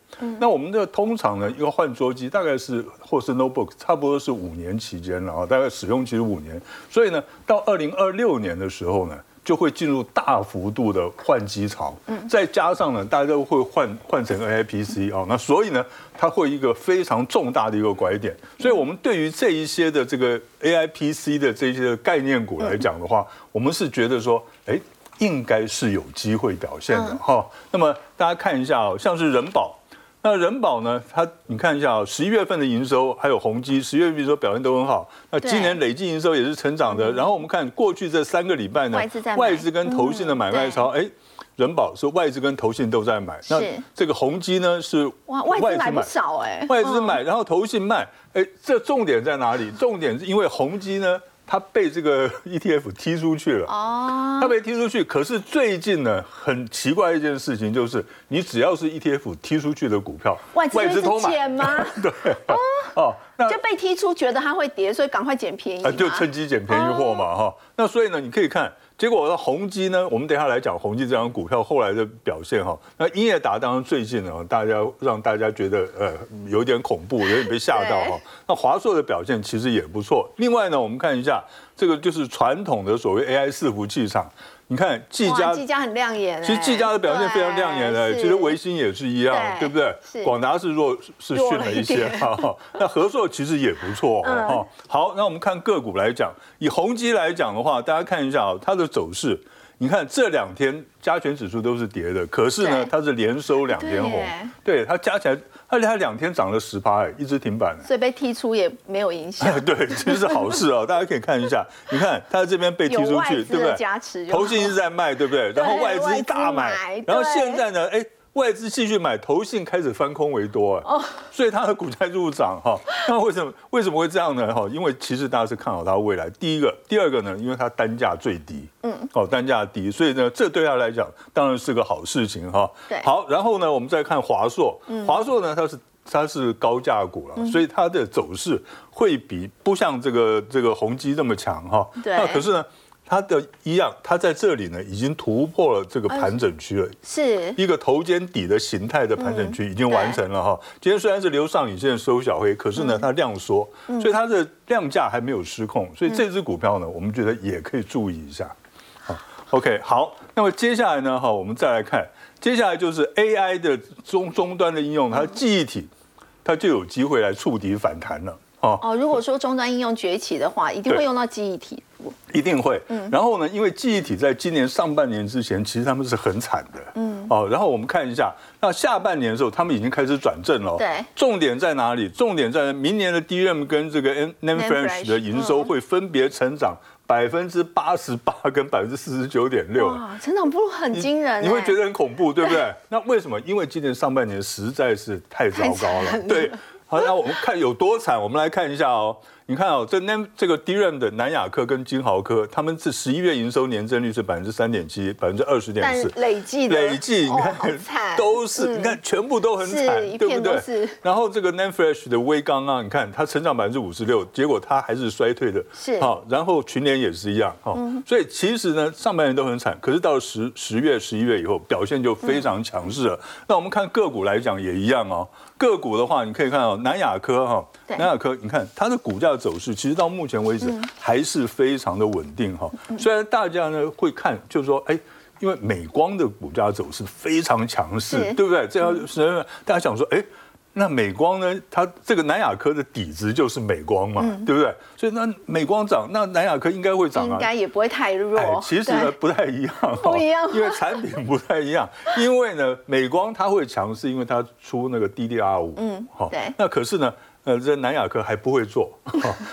那我们的通常呢，一个换桌机大概是或是 notebook，差不多是五年期间了啊，大概使用期是五年。所以呢，到二零二六年的时候呢。就会进入大幅度的换机潮，嗯，再加上呢，大家都会换换成 A I P C 啊，那所以呢，它会一个非常重大的一个拐点。所以，我们对于这一些的这个 A I P C 的这些概念股来讲的话，我们是觉得说，哎，应该是有机会表现的哈。那么大家看一下哦，像是人保。那人保呢？它你看一下啊，十一月份的营收还有宏基，十月份营收表现都很好。那今年累计营收也是成长的。然后我们看过去这三个礼拜呢，外资跟投信的买卖超，哎，人保是外资跟投信都在买。那这个宏基呢是哇，外资买不少哎，外资买，然后投信卖，哎，这重点在哪里？重点是因为宏基呢。他被这个 ETF 踢出去了哦，他被踢出去。可是最近呢，很奇怪一件事情就是，你只要是 ETF 踢出去的股票，外资偷买吗？对哦哦，就被踢出，觉得它会跌，所以赶快捡便宜啊，就趁机捡便宜货嘛哈。那所以呢，你可以看。结果呢宏基呢？我们等下来讲宏基这张股票后来的表现哈。那英业达当然最近呢，大家让大家觉得呃有点恐怖，有点被吓到哈。那华硕的表现其实也不错。另外呢，我们看一下这个就是传统的所谓 AI 伺服器厂。你看，技嘉，技嘉很亮眼。其实技嘉的表现非常亮眼的，其实维新也是一样，对不对？广达是弱，是逊了一些哈。那合作其实也不错哈。好，那我们看个股来讲，以宏基来讲的话，大家看一下啊，它的走势。你看这两天加权指数都是跌的，可是呢，它是连收两天红，对它加起来。而且它两天涨了十趴，哎，一直停板，所以被踢出也没有影响。对，这是好事哦，大家可以看一下。你看它这边被踢出去，对不对？投信一直在卖，对不对？然后外资大买，然后现在呢，哎。外资继续买，投信开始翻空为多哦，所以它的股价入涨哈。那为什么为什么会这样呢？哈，因为其实大家是看好它未来。第一个，第二个呢，因为它单价最低，嗯，哦，单价低，所以呢，这对它来讲当然是个好事情哈。对，好，然后呢，我们再看华硕，华硕呢，它是它是高价股了，所以它的走势会比不像这个这个宏基这么强哈。对，那可是呢。它的一样，它在这里呢，已经突破了这个盘整区了，是一个头肩底的形态的盘整区已经完成了哈。今天虽然是留上影线收小黑，可是呢，它量缩，所以它的量价还没有失控，所以这只股票呢，我们觉得也可以注意一下。好，OK，好，那么接下来呢，哈，我们再来看，接下来就是 AI 的终终端的应用，它记忆体，它就有机会来触底反弹了。哦，如果说终端应用崛起的话，一定会用到记忆体。一定会。嗯。然后呢，因为记忆体在今年上半年之前，其实他们是很惨的。嗯。哦，然后我们看一下，那下半年的时候，他们已经开始转正了。对。重点在哪里？重点在明年的 DRAM 跟这个 NAND Flash 的营收会分别成长百分之八十八 跟百分之四十九点六。哇，成长不很惊人。你会觉得很恐怖，对不对？那为什么？因为今年上半年实在是太糟糕了。对。好，那我们看有多惨，我们来看一下哦。你看哦，这那这个 DRAM 的南亚科跟金豪科，他们是十一月营收年增率是百分之三点七，百分之二十点四，累计累计，你看 都是，你看全部都很惨，对不对？然后这个 NAND Flash 的微刚啊，你看它成长百分之五十六，结果它还是衰退的，是好。然后群联也是一样，哈，所以其实呢，上半年都很惨，可是到十十月、十一月以后，表现就非常强势了。那我们看个股来讲也一样哦。个股的话，你可以看到南亚科哈，南亚科，你看它的股价走势，其实到目前为止还是非常的稳定哈。虽然大家呢会看，就是说，哎，因为美光的股价走势非常强势，对不对？这样是大家想说，哎。那美光呢？它这个南亚科的底子就是美光嘛，对不对？所以那美光涨，那南亚科应该会涨啊，应该也不会太弱。其实呢，不太一样，不一样，因为产品不太一样。因为呢，美光它会强，势因为它出那个 DDR 五，嗯，好，对。那可是呢，呃，这南亚科还不会做。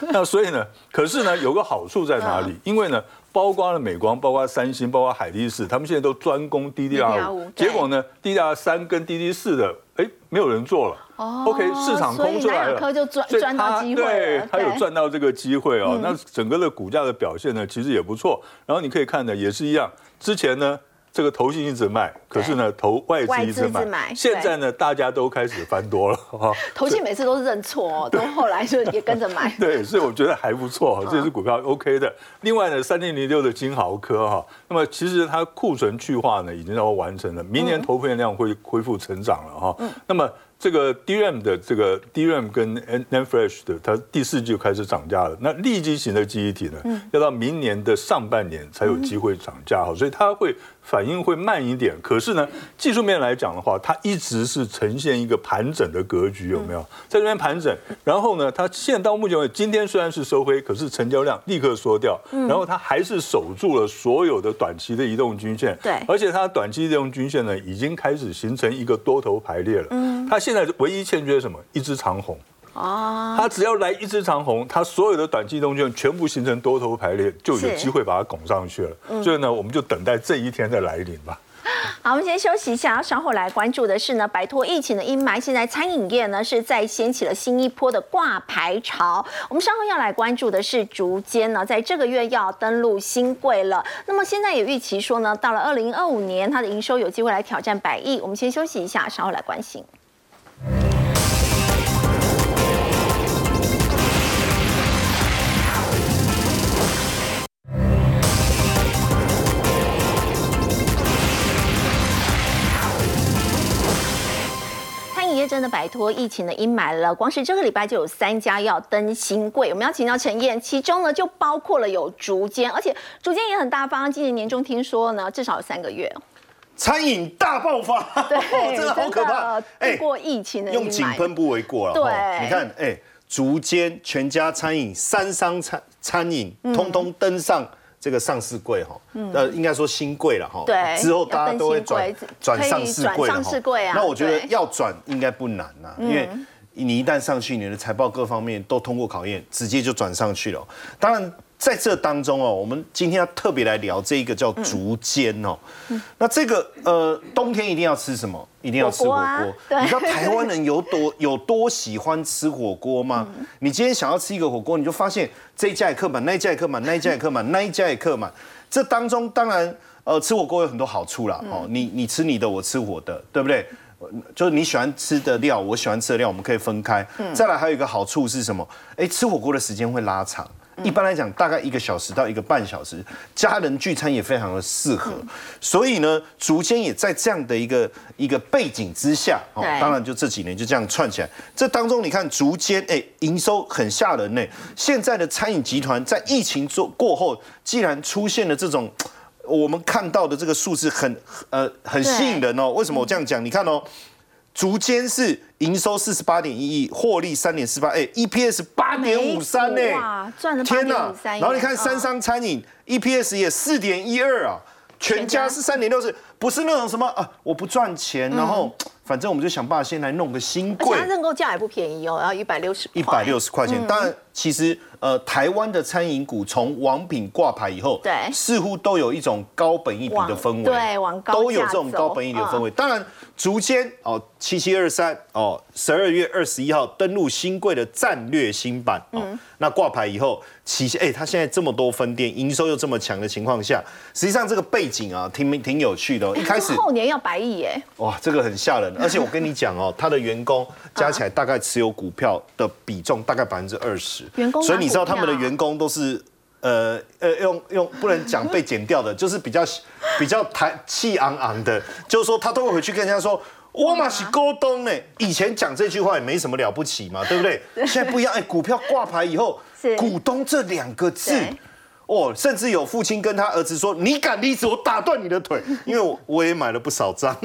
那所以呢，可是呢，有个好处在哪里？因为呢，包括了美光、包括三星、包括海力士，他们现在都专攻 DDR5，结果呢，DDR 三跟 DD 四的，哎，没有人做了。OK，市场空出来了，所以就赚赚到机会对，他有赚到这个机会哦。那整个的股价的表现呢，其实也不错。然后你可以看的也是一样，之前呢。这个投信一直卖，可是呢，投外资一直买。现在呢，大家都开始翻多了哈。投信每次都是认错，都后来就也跟着买。对，所以我觉得还不错，这支股票 OK 的。另外呢，三零零六的金豪科哈，那么其实它库存去化呢已经要完成了，明年投片量会恢复成长了哈。那么。这个 DRAM 的这个 DRAM 跟 NAND Flash 的，它第四季就开始涨价了。那立即型的记忆体呢，要到明年的上半年才有机会涨价哈，所以它会反应会慢一点。可是呢，技术面来讲的话，它一直是呈现一个盘整的格局，有没有？在这边盘整，然后呢，它现到目前为止，今天虽然是收黑，可是成交量立刻缩掉，然后它还是守住了所有的短期的移动均线。对，而且它短期移动均线呢，已经开始形成一个多头排列了。嗯，它现现在唯一欠缺什么？一只长红哦，它只要来一只长红，它所有的短期动券全部形成多头排列，就有机会把它拱上去了。所以呢，我们就等待这一天的来临吧。好，我们先休息一下，稍后来关注的是呢，摆脱疫情的阴霾，现在餐饮业呢是在掀起了新一波的挂牌潮。我们稍后要来关注的是竹间呢，在这个月要登陆新贵了。那么现在也预期说呢，到了二零二五年，它的营收有机会来挑战百亿。我们先休息一下，稍后来关心。真的摆脱疫情的阴霾了。光是这个礼拜就有三家要登新贵，我们要请教陈燕，其中呢就包括了有竹间，而且竹间也很大方。今年年终听说呢，至少有三个月，餐饮大爆发，对，真的好可怕。哎，过疫情的用井喷不为过了。对，你看，哎，竹间、全家餐饮、三商餐餐饮，通通登上。这个上市柜哈，呃，应该说新贵了哈。对，之后大家都会转转上市柜上市柜啊。那我觉得要转应该不难呐，因为你一旦上去，你的财报各方面都通过考验，直接就转上去了。当然。在这当中哦，我们今天要特别来聊这一个叫竹煎哦。那这个呃，冬天一定要吃什么？一定要吃火锅。你知道台湾人有多 有多喜欢吃火锅吗？你今天想要吃一个火锅，你就发现这一家也客满，那一家也客满，那一家也客满，那一家也客满。这当中当然呃，吃火锅有很多好处啦。哦，你你吃你的，我吃我的，对不对？就是你喜欢吃的料，我喜欢吃的料，我们可以分开。再来还有一个好处是什么？哎，吃火锅的时间会拉长。一般来讲，大概一个小时到一个半小时，家人聚餐也非常的适合。所以呢，竹间也在这样的一个一个背景之下，哦，当然就这几年就这样串起来。这当中你看竹间，哎，营收很吓人呢。现在的餐饮集团在疫情做过后，既然出现了这种我们看到的这个数字，很呃很吸引人哦。为什么我这样讲？你看哦。竹间是营收四十八点一亿，获利三点四八，哎，EPS 八点五三呢，哇，赚了天哪！然后你看三商餐饮，EPS 也四点一二啊，全家是三点六四，不是那种什么啊，我不赚钱，然后。反正我们就想办法先来弄个新贵，它认购价也不便宜哦，要一百六十，一百六十块钱。当然，其实呃，台湾的餐饮股从王品挂牌以后，对，似乎都有一种高本益比的氛围，对，往高都有这种高本益比的氛围。当然，竹间哦，七七二三哦，十二月二十一号登陆新贵的战略新版哦，那挂牌以后，旗哎，它现在这么多分店，营收又这么强的情况下，实际上这个背景啊，挺挺有趣的。哦一开始后年要百亿耶，哇，这个很吓人。而且我跟你讲哦，他的员工 加起来大概持有股票的比重大概百分之二十，员工，所以你知道他们的员工都是呃呃用用不能讲被减掉的，就是比较比较抬气昂昂的，就是说他都会回去跟人家说，我嘛是股东呢。以前讲这句话也没什么了不起嘛，对不对？现在不一样，哎，股票挂牌以后，股东这两个字。哦，甚至有父亲跟他儿子说：“你敢离职，我打断你的腿。”因为我我也买了不少张。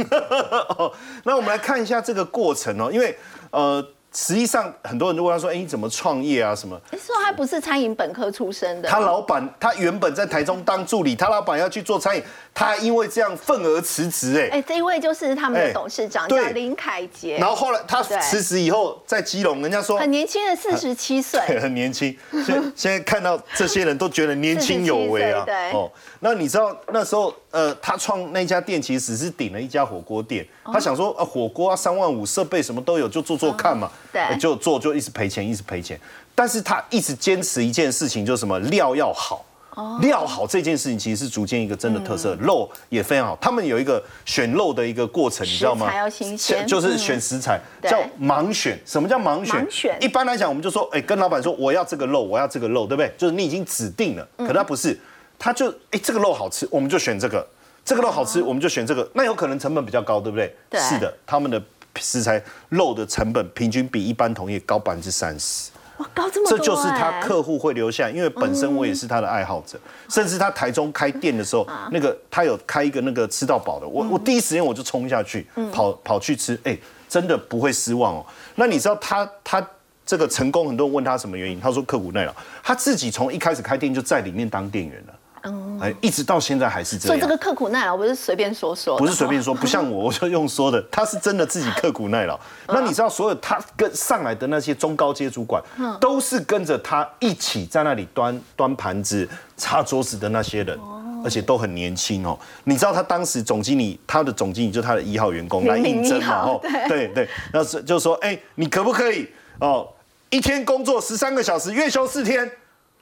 那我们来看一下这个过程哦，因为呃，实际上很多人都问他说：“哎，你怎么创业啊？什么？”你说他不是餐饮本科出身的，他老板他原本在台中当助理，他老板要去做餐饮，他因为这样愤而辞职。哎，哎，这一位就是他们的董事长，叫林凯杰。然后后来他辞职以后，在基隆，人家说很年轻的四十七岁，很年轻。现现在看到这些人都觉得年轻有为啊。对哦，那你知道那时候呃，他创那家店其实只是顶了一家火锅店，他想说啊，火锅啊三万五，设备什么都有，就做做看嘛。对，就做就一直赔钱，一直赔钱。但是他一直坚持一件事情，就是什么料要好。料好这件事情其实是逐渐一个真的特色，肉也非常好。他们有一个选肉的一个过程，你知道吗？食材要新鲜，就是选食材叫盲选。什么叫盲选？一般来讲，我们就说，哎，跟老板说我要这个肉，我要这个肉，对不对？就是你已经指定了。可他不是，他就哎这个肉好吃，我们就选这个；这个肉好吃，我们就选这个。那有可能成本比较高，对不对？对。是的，他们的。食材肉的成本平均比一般同业高百分之三十，哇，高这么多！这就是他客户会留下，因为本身我也是他的爱好者，甚至他台中开店的时候，那个他有开一个那个吃到饱的，我我第一时间我就冲下去，跑跑去吃，哎，真的不会失望哦。那你知道他他这个成功，很多人问他什么原因，他说刻苦耐劳，他自己从一开始开店就在里面当店员了。哎，一直到现在还是这样。所以这个刻苦耐劳不是随便说说，不是随便说，不像我，我就用说的，他是真的自己刻苦耐劳。那你知道，所有他跟上来的那些中高阶主管，都是跟着他一起在那里端端盘子、擦桌子的那些人，而且都很年轻哦。你知道他当时总经理，他的总经理就他的一号员工来应征嘛？哦，对对，那是就说，哎，你可不可以哦，一天工作十三个小时，月休四天？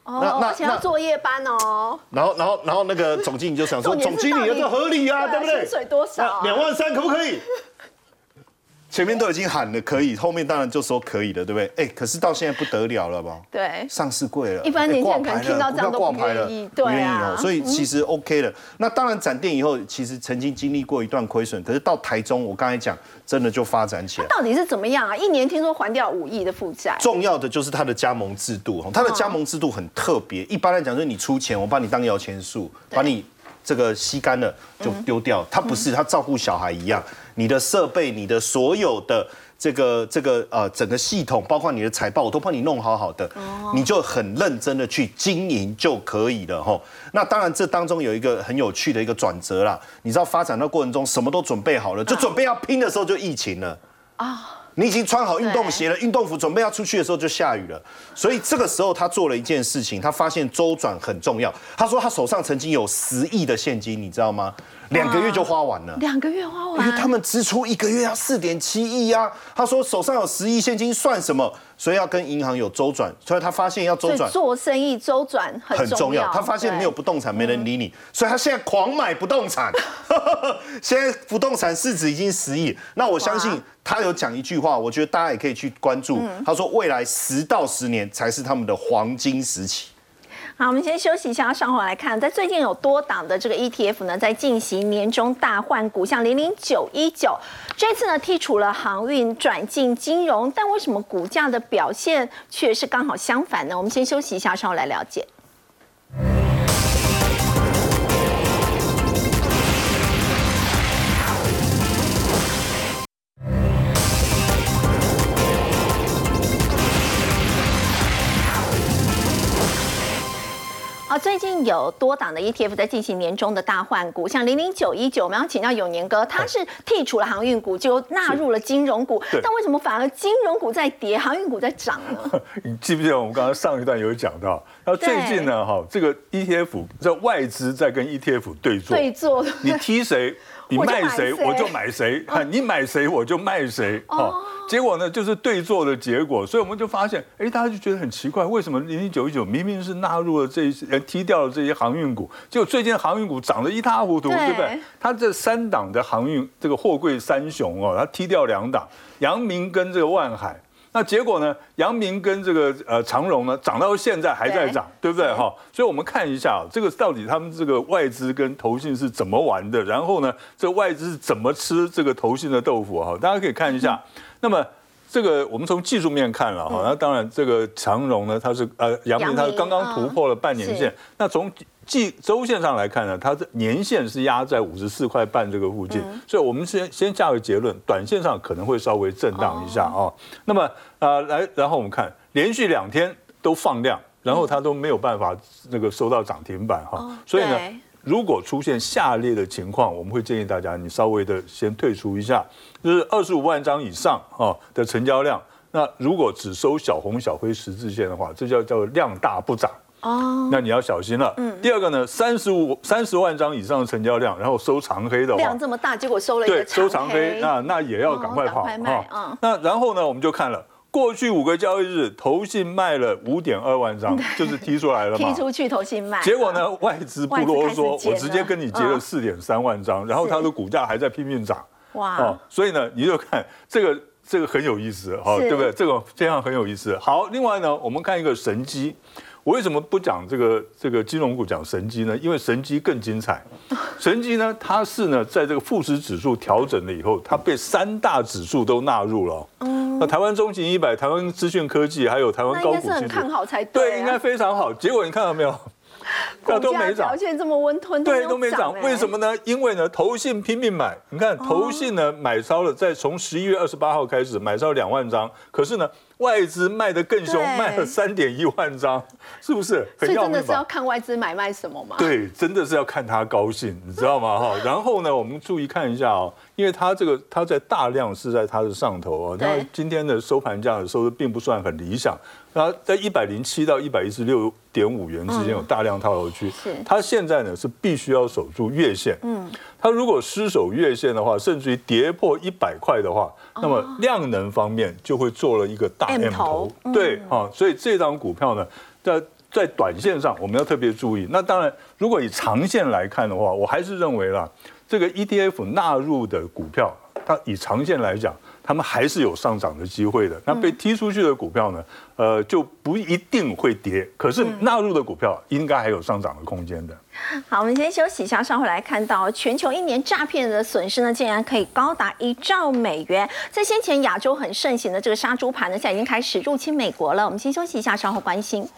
哦，而且要作业班哦。然后，然后，然后那个总经理就想说，总经理这合理啊，对不对？薪水多少？两万三可不可以？前面都已经喊了可以，后面当然就说可以了，对不对？哎，可是到现在不得了了吧？对，上市贵了，一般年轻人可能听到这样都不愿意，对啊，所以其实 OK 了。那当然展店以后，其实曾经经历过一段亏损，可是到台中，我刚才讲，真的就发展起来。到底是怎么样啊？一年听说还掉五亿的负债。重要的就是它的加盟制度，它的加盟制度很特别。一般来讲，就是你出钱，我把你当摇钱树，把你这个吸干了就丢掉。它不是，它照顾小孩一样，你的设备，你的所有的。这个这个呃，整个系统包括你的财报，我都帮你弄好好的，你就很认真的去经营就可以了哈。那当然，这当中有一个很有趣的一个转折啦。你知道，发展的过程中什么都准备好了，就准备要拼的时候就疫情了啊。你已经穿好运动鞋了，运动服准备要出去的时候就下雨了。所以这个时候他做了一件事情，他发现周转很重要。他说他手上曾经有十亿的现金，你知道吗？两个月就花完了，两个月花完，因为他们支出一个月要四点七亿呀。他说手上有十亿现金算什么？所以要跟银行有周转。所以他发现要周转，做生意周转很重要。他发现没有不动产没人理你，所以他现在狂买不动产。现在不动产市值已经十亿。那我相信他有讲一句话，我觉得大家也可以去关注。他说未来十到十年才是他们的黄金时期。好，我们先休息一下，稍后来看。在最近有多档的这个 ETF 呢，在进行年终大换股，像零零九一九，这次呢剔除了航运，转进金融，但为什么股价的表现却是刚好相反呢？我们先休息一下，稍后来了解。最近有多档的 ETF 在进行年终的大换股，像零零九一九，我们要请教永年哥，他是剔除了航运股，就纳入了金融股，但为什么反而金融股在跌，航运股在涨呢？你记不记得我们刚刚上一段有讲到，然后最近呢，哈，这个 ETF 在外资在跟 ETF 对坐，对坐，你踢谁？你卖谁我就买谁 你买谁我就卖谁，哦，结果呢就是对做的结果，所以我们就发现，哎，大家就觉得很奇怪，为什么零零九一九明明是纳入了这些，踢掉了这些航运股，结果最近航运股涨得一塌糊涂，对不对？它这三档的航运这个货柜三雄哦，它踢掉两档，阳明跟这个万海。那结果呢？阳明跟这个呃长荣呢，涨到现在还在涨，对不对哈？所以我们看一下这个到底他们这个外资跟投信是怎么玩的，然后呢，这外资是怎么吃这个投信的豆腐哈？大家可以看一下。那么这个我们从技术面看了哈，那当然这个长荣呢，它是呃阳明它刚刚突破了半年线，那从季周线上来看呢，它的年线是压在五十四块半这个附近，所以我们先先下个结论，短线上可能会稍微震荡一下啊。那么呃来，然后我们看连续两天都放量，然后它都没有办法那个收到涨停板哈，所以呢。如果出现下列的情况，我们会建议大家你稍微的先退出一下，就是二十五万张以上啊的成交量。那如果只收小红小灰十字线的话，这叫叫量大不涨哦，那你要小心了。嗯。第二个呢，三十五三十万张以上的成交量，然后收长黑的话，量这么大，结果收了一个收长黑，那那也要赶快跑啊。那然后呢，我们就看了。过去五个交易日，投信卖了五点二万张，就是踢出来了嘛。踢出去，投信卖。结果呢，外资不啰嗦，我直接跟你结了四点三万张，然后它的股价还在拼命涨。哇！哦，所以呢，你就看这个，这个很有意思，哦，对不对？这个这样很有意思。好，另外呢，我们看一个神机。我为什么不讲这个这个金融股，讲神机呢？因为神机更精彩。神机呢，它是呢，在这个富时指数调整了以后，它被三大指数都纳入了。嗯。那台湾中型一百、台湾资讯科技，还有台湾高股是很看好才对。对，应该非常好。结果你看到没有？都没涨，表现这么温吞，对，都没涨。为什么呢？因为呢，投信拼命买。你看，投信呢买超了，在从十一月二十八号开始买超两万张，可是呢，外资卖的更凶，卖了三点一万张，是不是？所以真的是要看外资买卖什么吗？对，真的是要看他高兴，你知道吗？哈，然后呢，我们注意看一下哦，因为它这个它在大量是在它的上头啊，它今天的收盘价的收的并不算很理想。它在一百零七到一百一十六点五元之间有大量套牢区，是它现在呢是必须要守住月线，嗯，它如果失守月线的话，甚至于跌破一百块的话，那么量能方面就会做了一个大 M 头，对，啊，所以这张股票呢，在在短线上我们要特别注意。那当然，如果以长线来看的话，我还是认为啦，这个 ETF 纳入的股票，它以长线来讲。他们还是有上涨的机会的。那被踢出去的股票呢？呃，就不一定会跌。可是纳入的股票应该还有上涨的空间的。好，我们先休息一下，稍后来看到全球一年诈骗的损失呢，竟然可以高达一兆美元。在先前亚洲很盛行的这个杀猪盘呢，现在已经开始入侵美国了。我们先休息一下，稍后关心。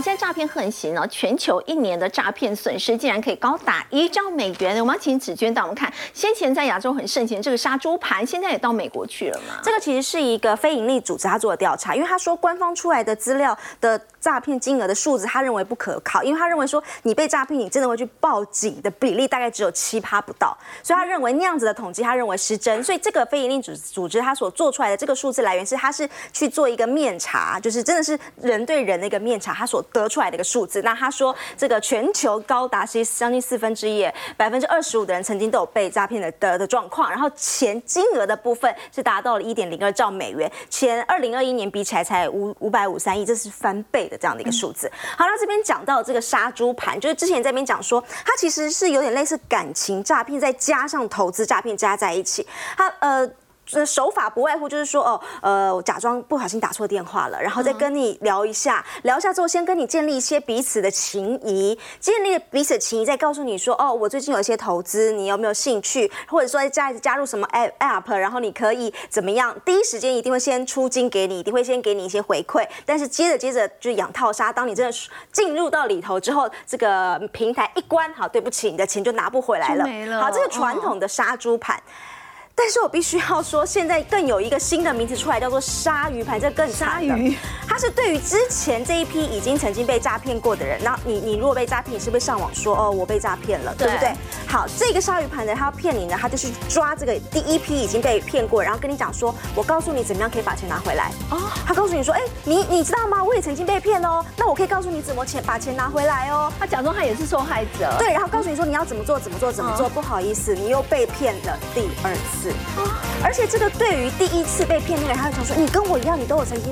现在诈骗横行呢，全球一年的诈骗损失竟然可以高达一兆美元。我们要请紫娟带我们看，先前在亚洲很盛行这个杀猪盘，现在也到美国去了吗？这个其实是一个非营利组织他做的调查，因为他说官方出来的资料的诈骗金额的数字，他认为不可靠，因为他认为说你被诈骗，你真的会去报警的比例大概只有七趴不到，所以他认为那样子的统计，他认为失真。所以这个非营利组组织他所做出来的这个数字来源是，他是去做一个面查，就是真的是人对人的一个面查，他所。得出来的一个数字，那他说这个全球高达其实将近四分之一，百分之二十五的人曾经都有被诈骗的的的状况，然后钱金额的部分是达到了一点零二兆美元，前二零二一年比起来才五五百五三亿，这是翻倍的这样的一个数字。好，那这边讲到这个杀猪盘，就是之前在边讲说，它其实是有点类似感情诈骗，再加上投资诈骗加在一起，它呃。手法不外乎就是说，哦，呃，我假装不小心打错电话了，然后再跟你聊一下，聊一下之后，先跟你建立一些彼此的情谊，建立彼此的情谊，再告诉你说，哦，我最近有一些投资，你有没有兴趣？或者说加加入什么 app，然后你可以怎么样？第一时间一定会先出金给你，一定会先给你一些回馈，但是接着接着就养套杀，当你真的进入到里头之后，这个平台一关，好，对不起，你的钱就拿不回来了。好，这是传统的杀猪盘。但是我必须要说，现在更有一个新的名词出来，叫做鲨鱼盘，这更鲨鱼。它是对于之前这一批已经曾经被诈骗过的人，然后你你如果被诈骗，你是不是上网说哦我被诈骗了，对不对？好，这个鲨鱼盘呢，他要骗你呢，他就是抓这个第一批已经被骗过，然后跟你讲说，我告诉你怎么样可以把钱拿回来。哦，他告诉你说，哎，你你知道吗？我也曾经被骗哦，那我可以告诉你怎么钱把钱拿回来哦。他假装他也是受害者，对，然后告诉你说你要怎么做怎么做怎么做，不好意思，你又被骗了第二次。而且这个对于第一次被骗那个人，他会想说：“你跟我一样，你都有曾经